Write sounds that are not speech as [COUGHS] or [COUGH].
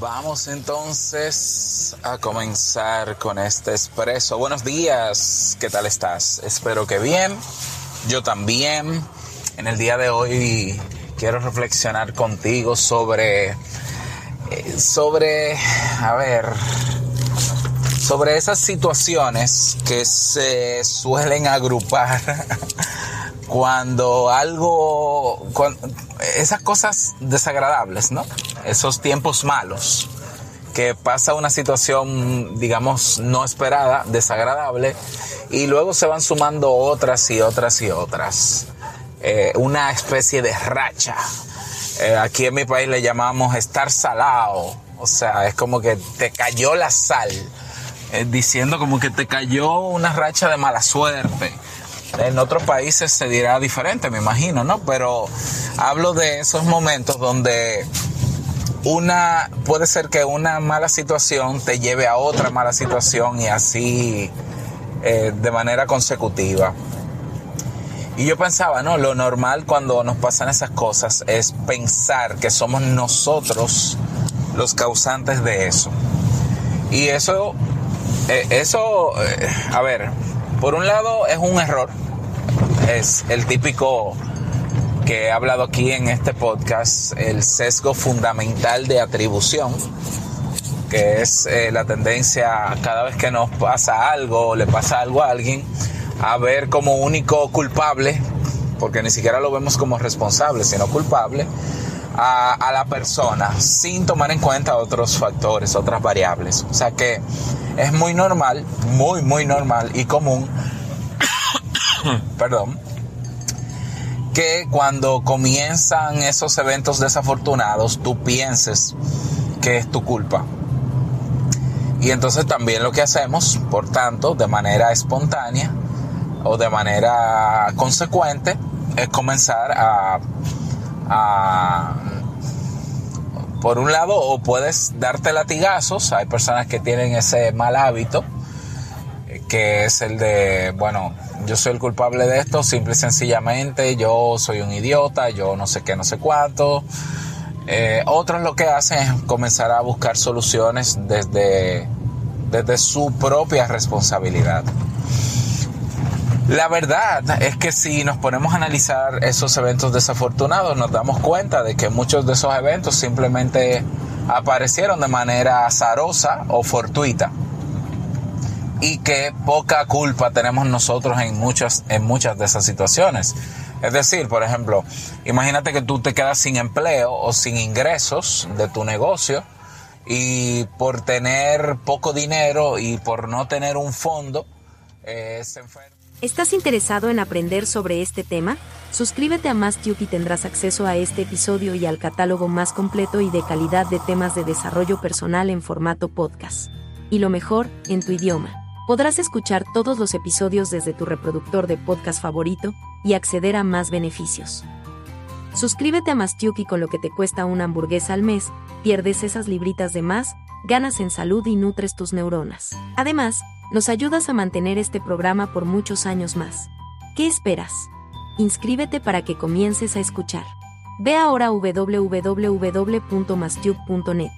Vamos entonces a comenzar con este expreso. Buenos días, ¿qué tal estás? Espero que bien, yo también. En el día de hoy quiero reflexionar contigo sobre, eh, sobre, a ver, sobre esas situaciones que se suelen agrupar [LAUGHS] cuando algo, esas cosas desagradables, ¿no? Esos tiempos malos, que pasa una situación, digamos, no esperada, desagradable, y luego se van sumando otras y otras y otras. Eh, una especie de racha. Eh, aquí en mi país le llamamos estar salado, o sea, es como que te cayó la sal, eh, diciendo como que te cayó una racha de mala suerte en otros países se dirá diferente, me imagino, ¿no? Pero hablo de esos momentos donde una puede ser que una mala situación te lleve a otra mala situación y así eh, de manera consecutiva. Y yo pensaba, ¿no? Lo normal cuando nos pasan esas cosas es pensar que somos nosotros los causantes de eso. Y eso, eh, eso, eh, a ver, por un lado es un error, es el típico que he hablado aquí en este podcast, el sesgo fundamental de atribución, que es eh, la tendencia cada vez que nos pasa algo o le pasa algo a alguien, a ver como único culpable, porque ni siquiera lo vemos como responsable, sino culpable, a, a, la persona sin tomar en cuenta otros factores, otras variables. O sea que es muy normal, muy, muy normal y común, [COUGHS] perdón, que cuando comienzan esos eventos desafortunados tú pienses que es tu culpa. Y entonces también lo que hacemos, por tanto, de manera espontánea o de manera consecuente, es comenzar a, a por un lado, o puedes darte latigazos, hay personas que tienen ese mal hábito, que es el de, bueno, yo soy el culpable de esto, simple y sencillamente, yo soy un idiota, yo no sé qué, no sé cuánto. Eh, otros lo que hacen es comenzar a buscar soluciones desde, desde su propia responsabilidad. La verdad es que si nos ponemos a analizar esos eventos desafortunados, nos damos cuenta de que muchos de esos eventos simplemente aparecieron de manera azarosa o fortuita y que poca culpa tenemos nosotros en muchas, en muchas de esas situaciones. Es decir, por ejemplo, imagínate que tú te quedas sin empleo o sin ingresos de tu negocio y por tener poco dinero y por no tener un fondo, eh, se enferma. ¿Estás interesado en aprender sobre este tema? Suscríbete a MassTube y tendrás acceso a este episodio y al catálogo más completo y de calidad de temas de desarrollo personal en formato podcast. Y lo mejor, en tu idioma. Podrás escuchar todos los episodios desde tu reproductor de podcast favorito y acceder a más beneficios. Suscríbete a Mastiuk y con lo que te cuesta una hamburguesa al mes, pierdes esas libritas de más, ganas en salud y nutres tus neuronas. Además, nos ayudas a mantener este programa por muchos años más. ¿Qué esperas? Inscríbete para que comiences a escuchar. Ve ahora a www.mastube.net.